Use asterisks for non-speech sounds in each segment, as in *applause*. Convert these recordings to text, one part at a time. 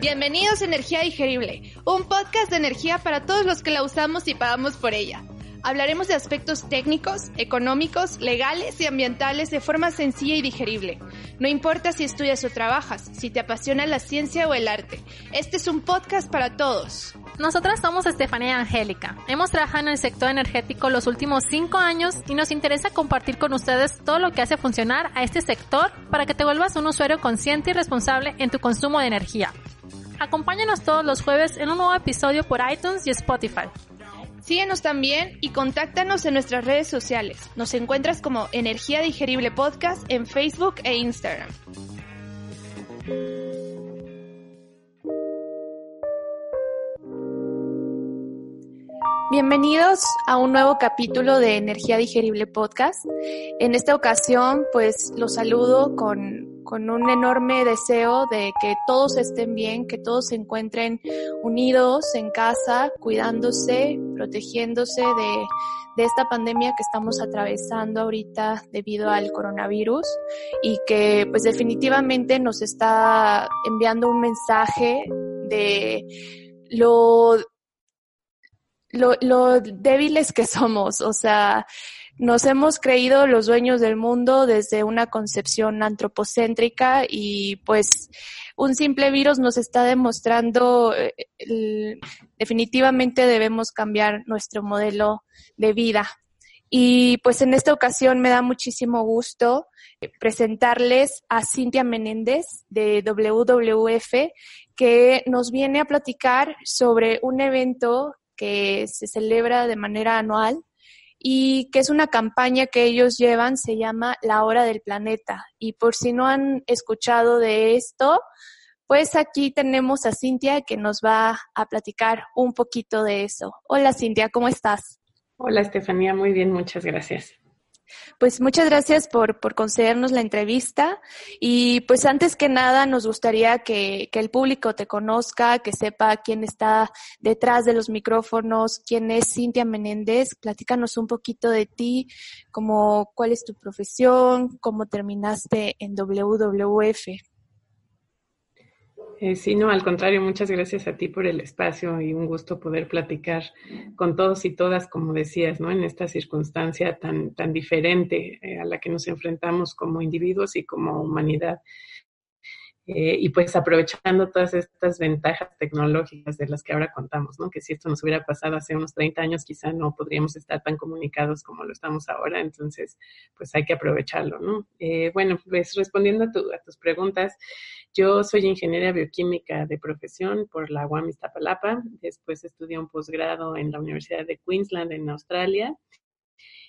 Bienvenidos a Energía Digerible, un podcast de energía para todos los que la usamos y pagamos por ella. Hablaremos de aspectos técnicos, económicos, legales y ambientales de forma sencilla y digerible. No importa si estudias o trabajas, si te apasiona la ciencia o el arte, este es un podcast para todos. Nosotras somos Estefanía Angélica. Hemos trabajado en el sector energético los últimos cinco años y nos interesa compartir con ustedes todo lo que hace funcionar a este sector para que te vuelvas un usuario consciente y responsable en tu consumo de energía. Acompáñanos todos los jueves en un nuevo episodio por iTunes y Spotify. Síguenos también y contáctanos en nuestras redes sociales. Nos encuentras como Energía Digerible Podcast en Facebook e Instagram. Bienvenidos a un nuevo capítulo de Energía Digerible Podcast. En esta ocasión, pues los saludo con, con un enorme deseo de que todos estén bien, que todos se encuentren unidos en casa, cuidándose, protegiéndose de, de esta pandemia que estamos atravesando ahorita debido al coronavirus y que pues definitivamente nos está enviando un mensaje de lo lo, lo débiles que somos, o sea, nos hemos creído los dueños del mundo desde una concepción antropocéntrica y pues un simple virus nos está demostrando eh, el, definitivamente debemos cambiar nuestro modelo de vida. Y pues en esta ocasión me da muchísimo gusto presentarles a Cintia Menéndez de WWF que nos viene a platicar sobre un evento que se celebra de manera anual y que es una campaña que ellos llevan, se llama La Hora del Planeta. Y por si no han escuchado de esto, pues aquí tenemos a Cintia que nos va a platicar un poquito de eso. Hola Cintia, ¿cómo estás? Hola Estefanía, muy bien, muchas gracias. Pues muchas gracias por, por concedernos la entrevista y pues antes que nada nos gustaría que, que, el público te conozca, que sepa quién está detrás de los micrófonos, quién es Cintia Menéndez. Platícanos un poquito de ti, como cuál es tu profesión, cómo terminaste en WWF. Eh, sí, no, al contrario, muchas gracias a ti por el espacio y un gusto poder platicar con todos y todas, como decías, ¿no? En esta circunstancia tan, tan diferente eh, a la que nos enfrentamos como individuos y como humanidad. Eh, y pues aprovechando todas estas ventajas tecnológicas de las que ahora contamos, ¿no? Que si esto nos hubiera pasado hace unos 30 años, quizá no podríamos estar tan comunicados como lo estamos ahora, entonces pues hay que aprovecharlo, ¿no? Eh, bueno, pues respondiendo a, tu, a, tus preguntas, yo soy ingeniera bioquímica de profesión por la UAM Iztapalapa, después estudié un posgrado en la Universidad de Queensland en Australia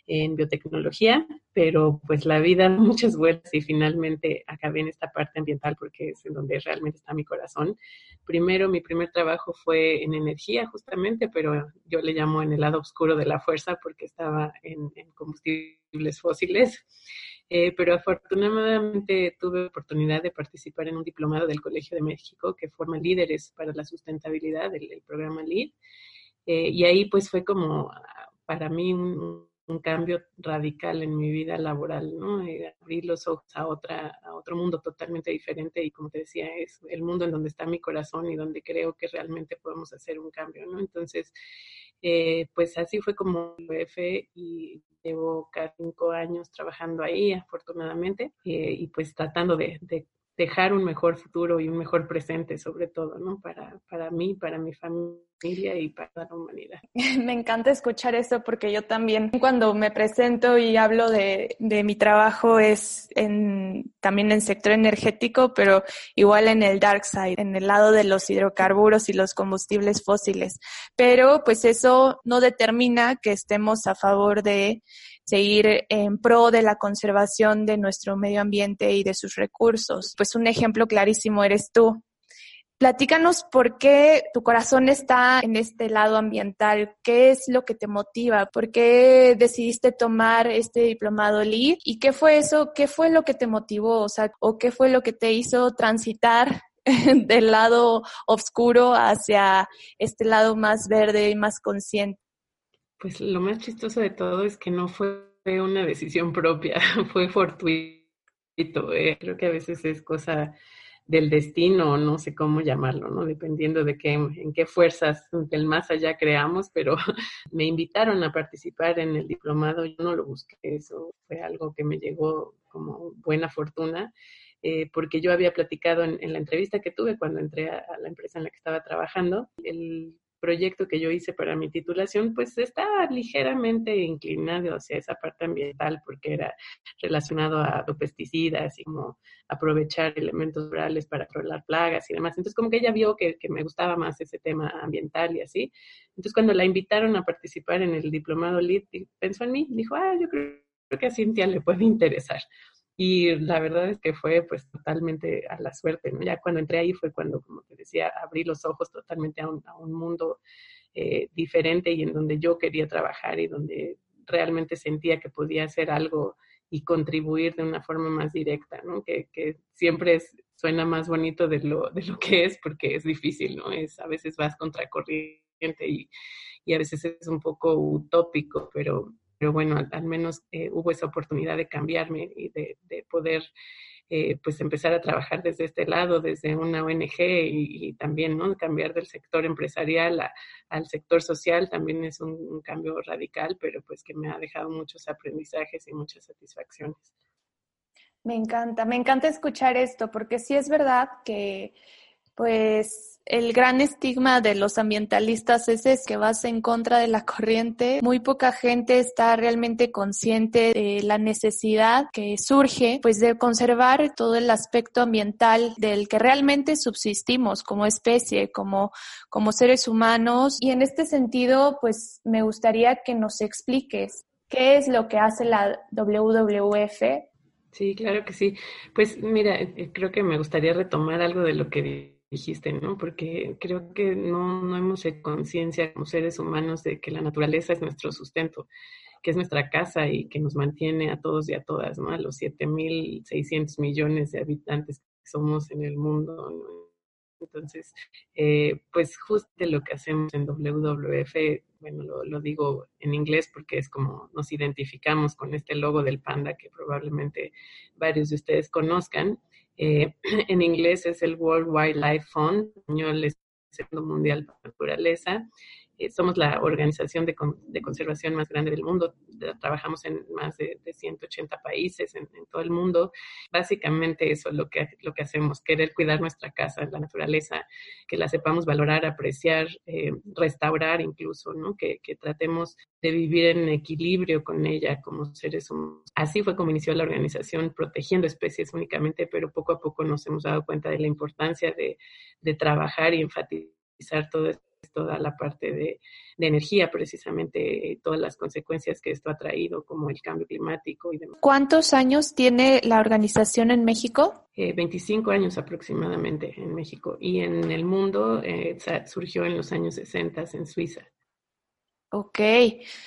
en biotecnología, pero pues la vida da muchas vueltas y finalmente acabé en esta parte ambiental porque es en donde realmente está mi corazón. Primero, mi primer trabajo fue en energía justamente, pero yo le llamo en el lado oscuro de la fuerza porque estaba en, en combustibles fósiles. Eh, pero afortunadamente tuve oportunidad de participar en un diplomado del Colegio de México que forma líderes para la sustentabilidad, el, el programa LEAD. Eh, y ahí pues fue como para mí un, un cambio radical en mi vida laboral, ¿no? Abrir los ojos a otra, a otro mundo totalmente diferente y como te decía, es el mundo en donde está mi corazón y donde creo que realmente podemos hacer un cambio, ¿no? Entonces, eh, pues así fue como UF y llevo casi cinco años trabajando ahí, afortunadamente, eh, y pues tratando de, de dejar un mejor futuro y un mejor presente, sobre todo, ¿no? Para, para mí, para mi familia y para la humanidad. *laughs* Me encanta escuchar eso porque yo también cuando me presento y hablo de, de mi trabajo es en, también en sector energético, pero igual en el dark side, en el lado de los hidrocarburos y los combustibles fósiles. Pero pues eso no determina que estemos a favor de seguir en pro de la conservación de nuestro medio ambiente y de sus recursos. Pues un ejemplo clarísimo eres tú. Platícanos por qué tu corazón está en este lado ambiental, qué es lo que te motiva, por qué decidiste tomar este diplomado LEED y qué fue eso, qué fue lo que te motivó, o sea, o qué fue lo que te hizo transitar *laughs* del lado oscuro hacia este lado más verde y más consciente. Pues lo más chistoso de todo es que no fue una decisión propia, *laughs* fue fortuito. Eh. Creo que a veces es cosa del destino, no sé cómo llamarlo, ¿no? Dependiendo de qué, en qué fuerzas del más allá creamos, pero *laughs* me invitaron a participar en el diplomado, yo no lo busqué, eso fue algo que me llegó como buena fortuna, eh, porque yo había platicado en, la entrevista que tuve cuando entré a, a, la empresa en la que estaba trabajando, el proyecto que yo hice para mi titulación, pues estaba ligeramente inclinado hacia esa parte ambiental porque era relacionado a pesticidas y como aprovechar elementos rurales para controlar plagas y demás. Entonces, como que ella vio que, me gustaba más ese tema ambiental y así. Entonces, cuando la invitaron a participar en el diplomado LEED, pensó en mí, dijo, ah, yo creo que a Cintia le puede interesar. Y la verdad es que fue pues totalmente a la suerte, ¿no? Ya cuando entré ahí fue cuando, como te decía, abrí los ojos totalmente a un, a un mundo eh, diferente y en donde yo quería trabajar y donde realmente sentía que podía hacer algo y contribuir de una forma más directa, ¿no? Que, que siempre es, suena más bonito de lo, de lo que es porque es difícil, ¿no? Es, a veces vas contracorriente y, y a veces es un poco utópico, pero pero bueno, al, menos eh, hubo esa oportunidad de cambiarme y de, poder eh, pues empezar a trabajar desde este lado, desde una ONG y, también ¿no? cambiar del sector empresarial al sector social también es un, cambio radical, pero pues que me ha dejado muchos aprendizajes y muchas satisfacciones. Me encanta, me encanta escuchar esto porque sí es verdad que pues el gran estigma de los ambientalistas es, que vas en contra de la corriente. Muy poca gente está realmente consciente de la necesidad que surge, pues, de conservar todo el aspecto ambiental del que realmente subsistimos como especie, como, como seres humanos. Y en este sentido, pues, me gustaría que nos expliques qué es lo que hace la WWF Sí, claro que sí. Pues mira, eh, creo que me gustaría retomar algo de lo que dijiste, ¿no? Porque creo que no, no hemos hecho conciencia como seres humanos de que la naturaleza es nuestro sustento, que es nuestra casa y que nos mantiene a todos y a todas, ¿no? A los 7.600 millones de habitantes que somos en el mundo. Entonces, eh, pues justo lo que hacemos en WWF, bueno, lo, digo en inglés porque es como nos identificamos con este logo del panda que probablemente varios de ustedes conozcan, eh, *clears throat* en inglés es el World Wildlife Fund, en español es el Mundial para la Naturaleza. Eh, somos la organización de, conservación más grande del mundo. Trabajamos en más de, 180 países en, todo el mundo. Básicamente eso es lo que, lo que hacemos, querer cuidar nuestra casa, la naturaleza, que la sepamos valorar, apreciar, eh, restaurar incluso, que, tratemos de vivir en equilibrio con ella como seres humanos. Así fue como inició la organización, protegiendo especies únicamente, pero poco a poco nos hemos dado cuenta de la importancia de, de trabajar y enfatizar todo esto toda la parte de, energía, precisamente todas las consecuencias que esto ha traído, como el cambio climático y demás. ¿Cuántos años tiene la organización en México? 25 eh, años aproximadamente en México y en el mundo eh, surgió en los años 60 en Suiza. Ok,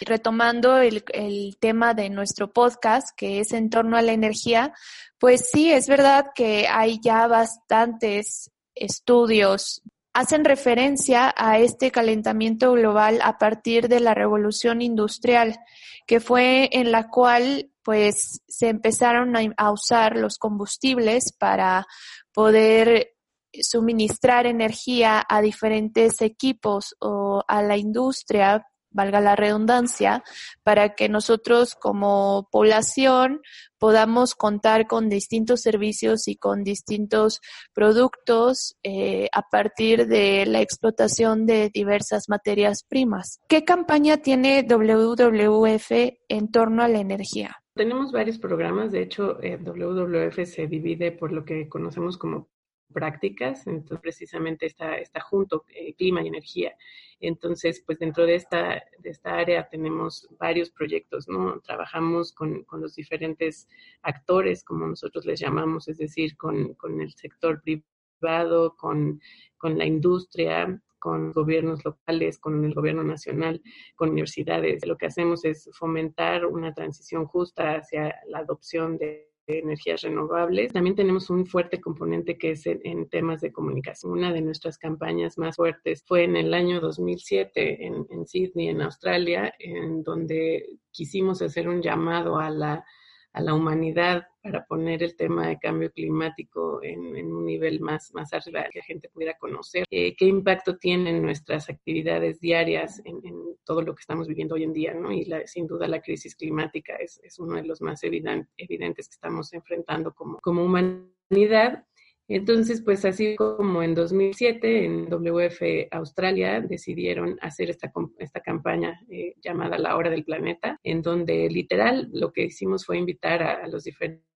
retomando el, el, tema de nuestro podcast, que es en torno a la energía, pues sí, es verdad que hay ya bastantes estudios hacen referencia a este calentamiento global a partir de la revolución industrial, que fue en la cual pues se empezaron a, usar los combustibles para poder suministrar energía a diferentes equipos o a la industria valga la redundancia, para que nosotros como población podamos contar con distintos servicios y con distintos productos eh, a partir de la explotación de diversas materias primas. ¿Qué campaña tiene WWF en torno a la energía? Tenemos varios programas, de hecho, eh, WWF se divide por lo que conocemos como prácticas, entonces precisamente está, está junto eh, clima y energía. Entonces, pues dentro de esta, de esta área tenemos varios proyectos, ¿no? Trabajamos con, con los diferentes actores, como nosotros les llamamos, es decir, con, con el sector privado, con, con la industria, con gobiernos locales, con el gobierno nacional, con universidades. Lo que hacemos es fomentar una transición justa hacia la adopción de energías renovables. También tenemos un fuerte componente que es en, temas de comunicación. Una de nuestras campañas más fuertes fue en el año 2007 en, en Sydney, en Australia, en donde quisimos hacer un llamado a la a la humanidad para poner el tema de cambio climático en, un nivel más, más arriba, que la gente pudiera conocer eh, qué impacto tienen nuestras actividades diarias en, todo lo que estamos viviendo hoy en día, ¿no? Y sin duda la crisis climática es, es uno de los más evidentes que estamos enfrentando como, como humanidad. Entonces, pues así como en 2007 en WF Australia decidieron hacer esta, esta campaña eh, llamada La Hora del Planeta, en donde literal lo que hicimos fue invitar a los diferentes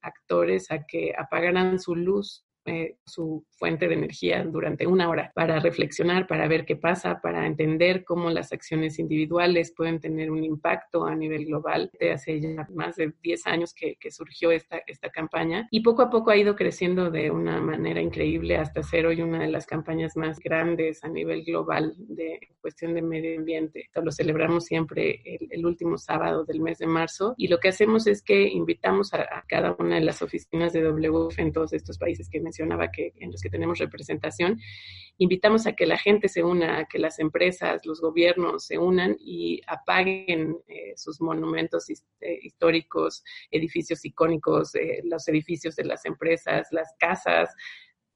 actores a que apagaran su luz eh, su fuente de energía durante una hora para reflexionar, para ver qué pasa, para entender cómo las acciones individuales pueden tener un impacto a nivel global. Hace ya más de 10 años que, surgió esta, esta campaña y poco a poco ha ido creciendo de una manera increíble hasta ser hoy una de las campañas más grandes a nivel global de cuestión de medio ambiente. Lo celebramos siempre el, último sábado del mes de marzo y lo que hacemos es que invitamos a, a cada una de las oficinas de WF en todos estos países que mencionaba que en los que tenemos representación, invitamos a que la gente se una, a que las empresas, los gobiernos se unan y apaguen eh, sus monumentos eh, históricos, edificios icónicos, eh, los edificios de las empresas, las casas,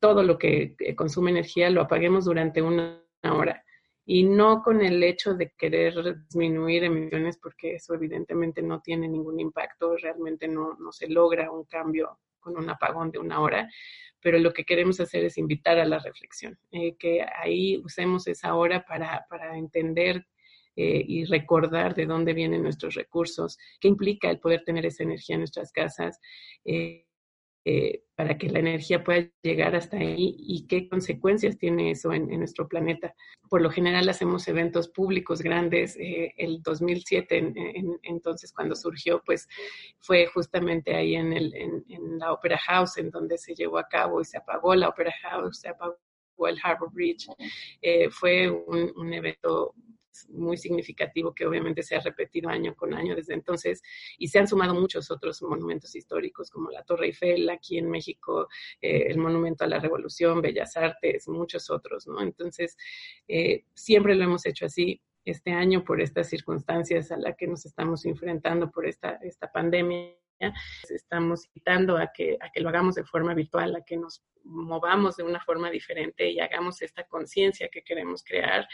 todo lo que consume energía lo apaguemos durante una hora. Y no con el hecho de querer disminuir emisiones, porque eso evidentemente no tiene ningún impacto, realmente no, no se logra un cambio un apagón de una hora, pero lo que queremos hacer es invitar a la reflexión, eh, que ahí usemos esa hora para, para entender eh, y recordar de dónde vienen nuestros recursos, qué implica el poder tener esa energía en nuestras casas. Eh, eh, para que la energía pueda llegar hasta ahí y qué consecuencias tiene eso en, nuestro planeta. Por lo general hacemos eventos públicos grandes. Eh, el 2007, entonces cuando surgió, pues fue justamente ahí en, el, en, la Opera House, en donde se llevó a cabo y se apagó la Opera House, se apagó el Harbor Bridge. Eh, fue un, un evento muy significativo que obviamente se ha repetido año con año desde entonces y se han sumado muchos otros monumentos históricos como la Torre Eiffel aquí en México, eh, el Monumento a la Revolución, Bellas Artes, muchos otros, ¿no? Entonces, eh, siempre lo hemos hecho así. Este año, por estas circunstancias a las que nos estamos enfrentando por esta, esta pandemia, Estamos invitando a que, a que lo hagamos de forma virtual, a que nos movamos de una forma diferente y hagamos esta conciencia que queremos crear,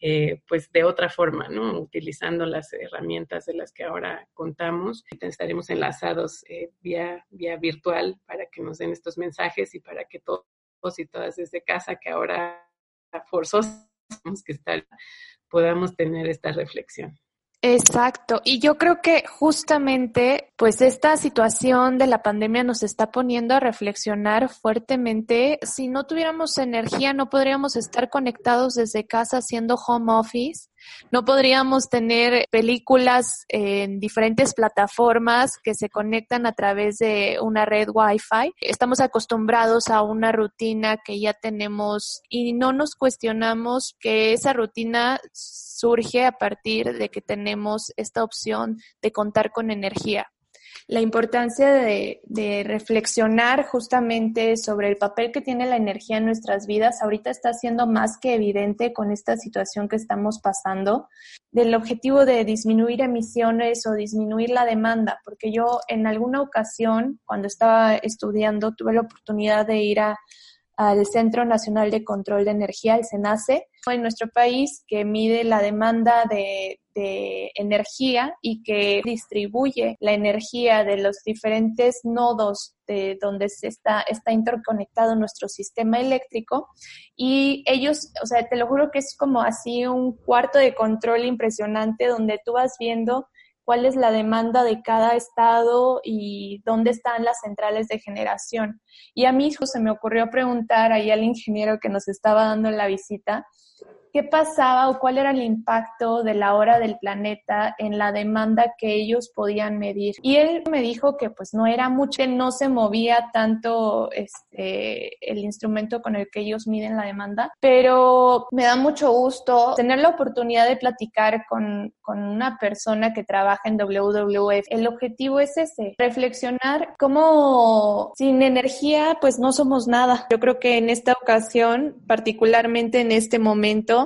eh, pues de otra forma, ¿no? Utilizando las herramientas de las que ahora contamos. Estaremos enlazados eh, vía, vía virtual para que nos den estos mensajes y para que todos y todas desde casa, que ahora forzosamente que estar, podamos tener esta reflexión. Exacto. Y yo creo que justamente, pues esta situación de la pandemia nos está poniendo a reflexionar fuertemente. Si no tuviéramos energía, no podríamos estar conectados desde casa haciendo home office. No podríamos tener películas en diferentes plataformas que se conectan a través de una red Wi-Fi. Estamos acostumbrados a una rutina que ya tenemos y no nos cuestionamos que esa rutina surge a partir de que tenemos esta opción de contar con energía la importancia de, reflexionar justamente sobre el papel que tiene la energía en nuestras vidas ahorita está siendo más que evidente con esta situación que estamos pasando, del objetivo de disminuir emisiones o disminuir la demanda, porque yo en alguna ocasión, cuando estaba estudiando, tuve la oportunidad de ir a al Centro Nacional de Control de Energía, el CENACE, en nuestro país que mide la demanda de, energía y que distribuye la energía de los diferentes nodos de donde se está, está interconectado nuestro sistema eléctrico. Y ellos, o sea, te lo juro que es como así un cuarto de control impresionante donde tú vas viendo cuál es la demanda de cada estado y dónde están las centrales de generación. Y a mí se me ocurrió preguntar ahí al ingeniero que nos estaba dando la visita, qué pasaba o cuál era el impacto de la hora del planeta en la demanda que ellos podían medir. Y él me dijo que pues no era mucho, no se movía tanto este, el instrumento con el que ellos miden la demanda, pero me da mucho gusto tener la oportunidad de platicar con, con una persona que trabaja en WWF. El objetivo es ese, reflexionar cómo sin energía pues no somos nada. Yo creo que en esta ocasión, particularmente en este momento,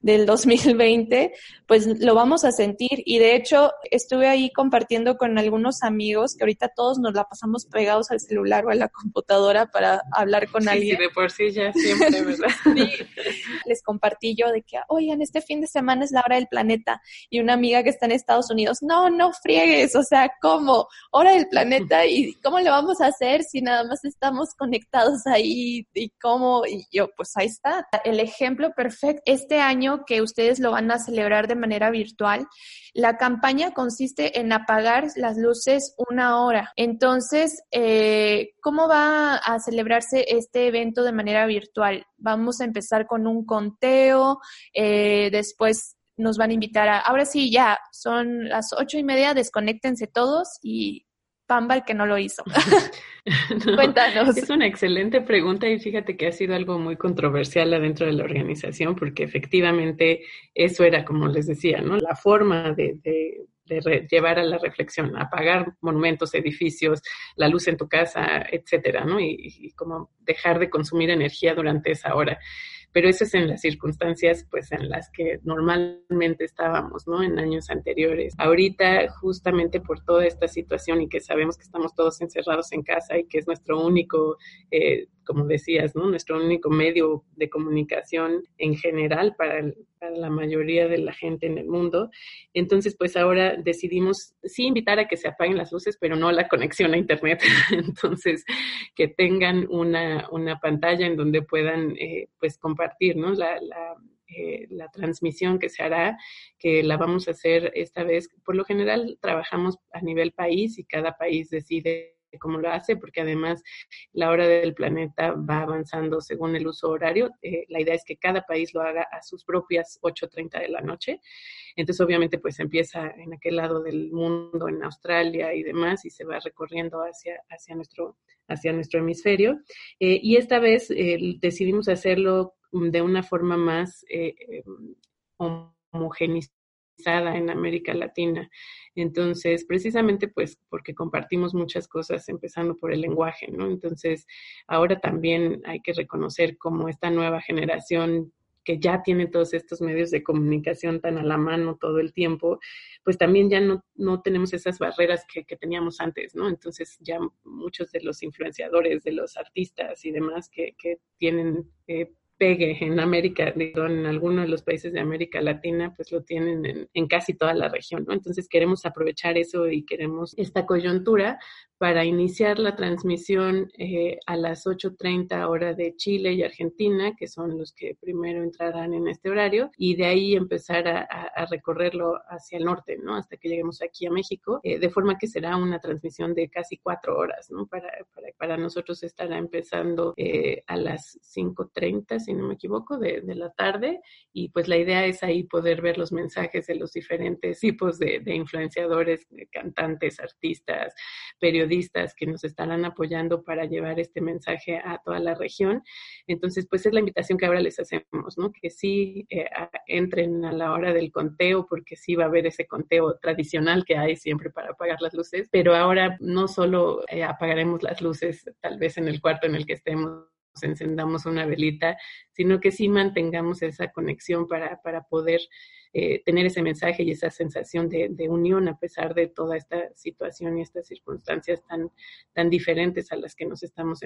del 2020, pues lo vamos a sentir. Y de hecho, estuve ahí compartiendo con algunos amigos que ahorita todos nos la pasamos pegados al celular o a la computadora para hablar con alguien. Sí, de por sí ya siempre, ¿verdad? *laughs* Les compartí yo de que, oigan, este fin de semana es la hora del planeta. Y una amiga que está en Estados Unidos, no, no friegues, o sea, ¿cómo? Hora del planeta y cómo le vamos a hacer si nada más estamos conectados ahí y cómo. Y yo, pues ahí está. El ejemplo perfecto. Este año que ustedes lo van a celebrar de manera virtual. La campaña consiste en apagar las luces una hora. Entonces, eh, ¿cómo va a celebrarse este evento de manera virtual? Vamos a empezar con un conteo, eh, después nos van a invitar a, ahora sí, ya, son las ocho y media, desconéctense todos y Pamba el que no lo hizo. *laughs* *laughs* Cuéntanos. Es una excelente pregunta y fíjate que ha sido algo muy controversial adentro de la organización porque efectivamente eso era, como les decía, ¿no? La forma de, llevar a la reflexión, apagar monumentos, edificios, la luz en tu casa, etcétera, ¿no? Y, y como dejar de consumir energía durante esa hora pero eso es en las circunstancias pues en las que normalmente estábamos, ¿no? En años anteriores. Ahorita, justamente por toda esta situación y que sabemos que estamos todos encerrados en casa y que es nuestro único eh, como decías, ¿no? Nuestro único medio de comunicación en general para, la mayoría de la gente en el mundo. Entonces, pues ahora decidimos sí invitar a que se apaguen las luces, pero no la conexión a Internet. *laughs* Entonces, que tengan una, pantalla en donde puedan, eh, pues, compartir, la eh, la transmisión que se hará, que la vamos a hacer esta vez. Por lo general trabajamos a nivel país y cada país decide cómo lo hace, porque además la hora del planeta va avanzando según el uso horario. Eh, la idea es que cada país lo haga a sus propias 8.30 de la noche. Entonces, obviamente, pues empieza en aquel lado del mundo, en Australia y demás, y se va recorriendo hacia, hacia, nuestro, hacia nuestro hemisferio. Eh, y esta vez eh, decidimos hacerlo de una forma más homogenizada en América Latina. Entonces, precisamente pues porque compartimos muchas cosas, empezando por el lenguaje, ¿no? Entonces, ahora también hay que reconocer cómo esta nueva generación que ya tiene todos estos medios de comunicación tan a la mano todo el tiempo, pues también ya no, no tenemos esas barreras que, que, teníamos antes, ¿no? Entonces ya muchos de los influenciadores, de los artistas y demás que, que tienen eh, pegue en América, en algunos de los países de América Latina, pues lo tienen en, casi toda la región, ¿no? Entonces queremos aprovechar eso y queremos esta coyuntura para iniciar la transmisión eh, a las 8.30 hora de Chile y Argentina, que son los que primero entrarán en este horario, y de ahí empezar a, recorrerlo hacia el norte, ¿no? Hasta que lleguemos aquí a México, eh, de forma que será una transmisión de casi cuatro horas, ¿no? Para, para, nosotros estará empezando eh, a las 5.30, si no me equivoco, de, la tarde, y pues la idea es ahí poder ver los mensajes de los diferentes tipos de, de influenciadores, cantantes, artistas, periodistas, periodistas que nos estarán apoyando para llevar este mensaje a toda la región. Entonces, pues es la invitación que ahora les hacemos, ¿no? Que sí eh, entren a la hora del conteo, porque sí va a haber ese conteo tradicional que hay siempre para apagar las luces, pero ahora no solo eh, apagaremos las luces tal vez en el cuarto en el que estemos encendamos una velita, sino que sí mantengamos esa conexión para, para poder eh, tener ese mensaje y esa sensación de, unión a pesar de toda esta situación y estas circunstancias tan, tan diferentes a las que nos estamos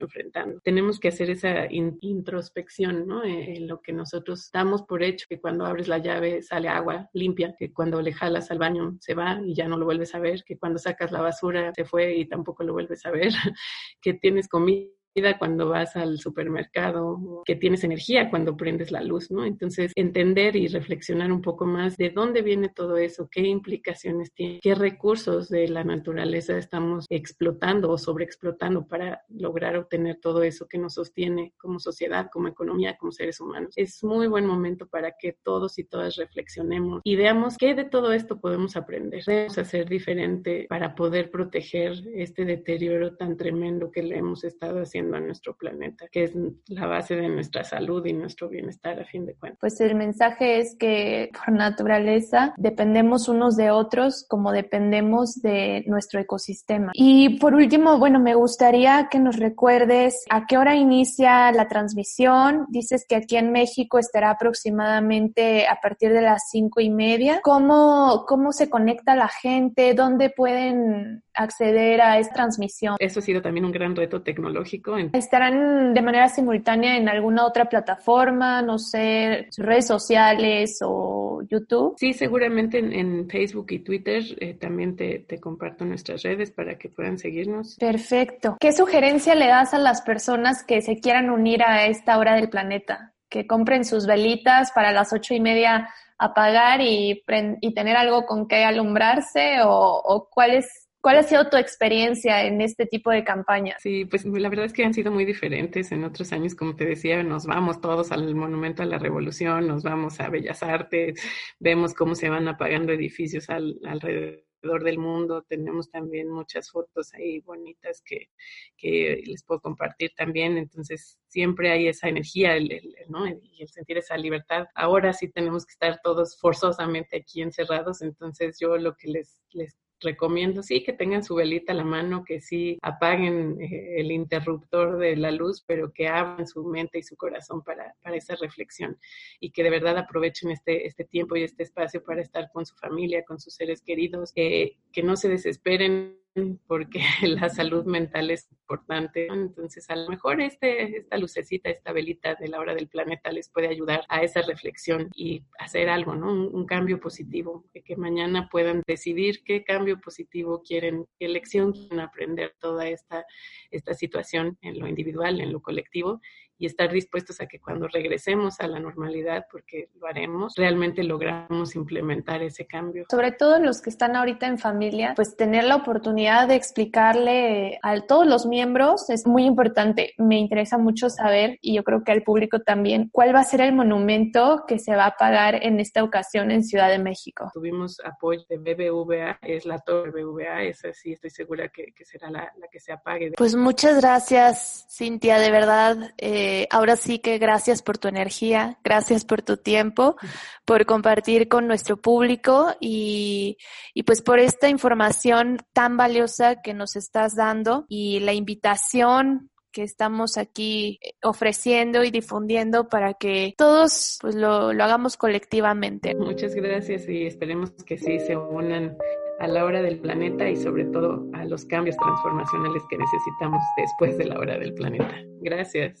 enfrentando. Tenemos que hacer esa introspección, ¿no? Eh, en lo que nosotros damos por hecho, que cuando abres la llave sale agua limpia, que cuando le jalas al baño se va y ya no lo vuelves a ver, que cuando sacas la basura se fue y tampoco lo vuelves a ver, *laughs* que tienes comida cuando vas al supermercado, que tienes energía cuando prendes la luz, ¿no? Entonces, entender y reflexionar un poco más de dónde viene todo eso, qué implicaciones tiene, qué recursos de la naturaleza estamos explotando o sobreexplotando para lograr obtener todo eso que nos sostiene como sociedad, como economía, como seres humanos. Es muy buen momento para que todos y todas reflexionemos y veamos qué de todo esto podemos aprender, debemos hacer diferente para poder proteger este deterioro tan tremendo que le hemos estado haciendo a nuestro planeta, que es la base de nuestra salud y nuestro bienestar a fin de cuentas. Pues el mensaje es que por naturaleza dependemos unos de otros como dependemos de nuestro ecosistema. Y por último, bueno, me gustaría que nos recuerdes a qué hora inicia la transmisión. Dices que aquí en México estará aproximadamente a partir de las cinco y media. ¿Cómo, cómo se conecta la gente? ¿Dónde pueden acceder a esta transmisión? Eso ha sido también un gran reto tecnológico ¿Estarán de manera simultánea en alguna otra plataforma, no sé, redes sociales o YouTube? Sí, seguramente en, Facebook y Twitter eh, también te, te comparto nuestras redes para que puedan seguirnos. Perfecto. ¿Qué sugerencia le das a las personas que se quieran unir a esta hora del planeta? Que compren sus velitas para las ocho y media apagar y, y tener algo con que alumbrarse o, o cuál es ¿Cuál ha sido tu experiencia en este tipo de campañas? Sí, pues la verdad es que han sido muy diferentes. En otros años, como te decía, nos vamos todos al Monumento a la Revolución, nos vamos a Bellas Artes, vemos cómo se van apagando edificios alrededor del mundo. Tenemos también muchas fotos ahí bonitas que, que les puedo compartir también. Entonces, siempre hay esa energía el, ¿no? y el sentir esa libertad. Ahora sí tenemos que estar todos forzosamente aquí encerrados. Entonces, yo lo que les, les recomiendo, sí, que tengan su velita a la mano, que sí apaguen eh, el interruptor de la luz, pero que abran su mente y su corazón para, para esa reflexión y que de verdad aprovechen este, este tiempo y este espacio para estar con su familia, con sus seres queridos, eh, que no se desesperen *laughs* porque la salud mental es importante. Entonces, a lo mejor este, esta lucecita, esta velita de la hora del planeta les puede ayudar a esa reflexión y hacer algo, ¿no? Un, cambio positivo, que, mañana puedan decidir qué cambio positivo quieren, qué lección quieren aprender toda esta, esta situación en lo individual, en lo colectivo y estar dispuestos a que cuando regresemos a la normalidad, porque lo haremos, realmente logramos implementar ese cambio. Sobre todo los que están ahorita en familia, pues tener la oportunidad de explicarle a todos los miembros es muy importante. Me interesa mucho saber, y yo creo que al público también, cuál va a ser el monumento que se va a pagar en esta ocasión en Ciudad de México. Tuvimos apoyo de BBVA, es la torre BBVA, esa sí estoy segura que, será la, que se apague. Pues muchas gracias, Cintia, de verdad. Eh, eh, ahora sí que gracias por tu energía, gracias por tu tiempo, por compartir con nuestro público y, y pues por esta información tan valiosa que nos estás dando y la invitación que estamos aquí ofreciendo y difundiendo para que todos pues lo, lo hagamos colectivamente. Muchas gracias y esperemos que sí se unan a la hora del planeta y sobre todo a los cambios transformacionales que necesitamos después de la hora del planeta. Gracias.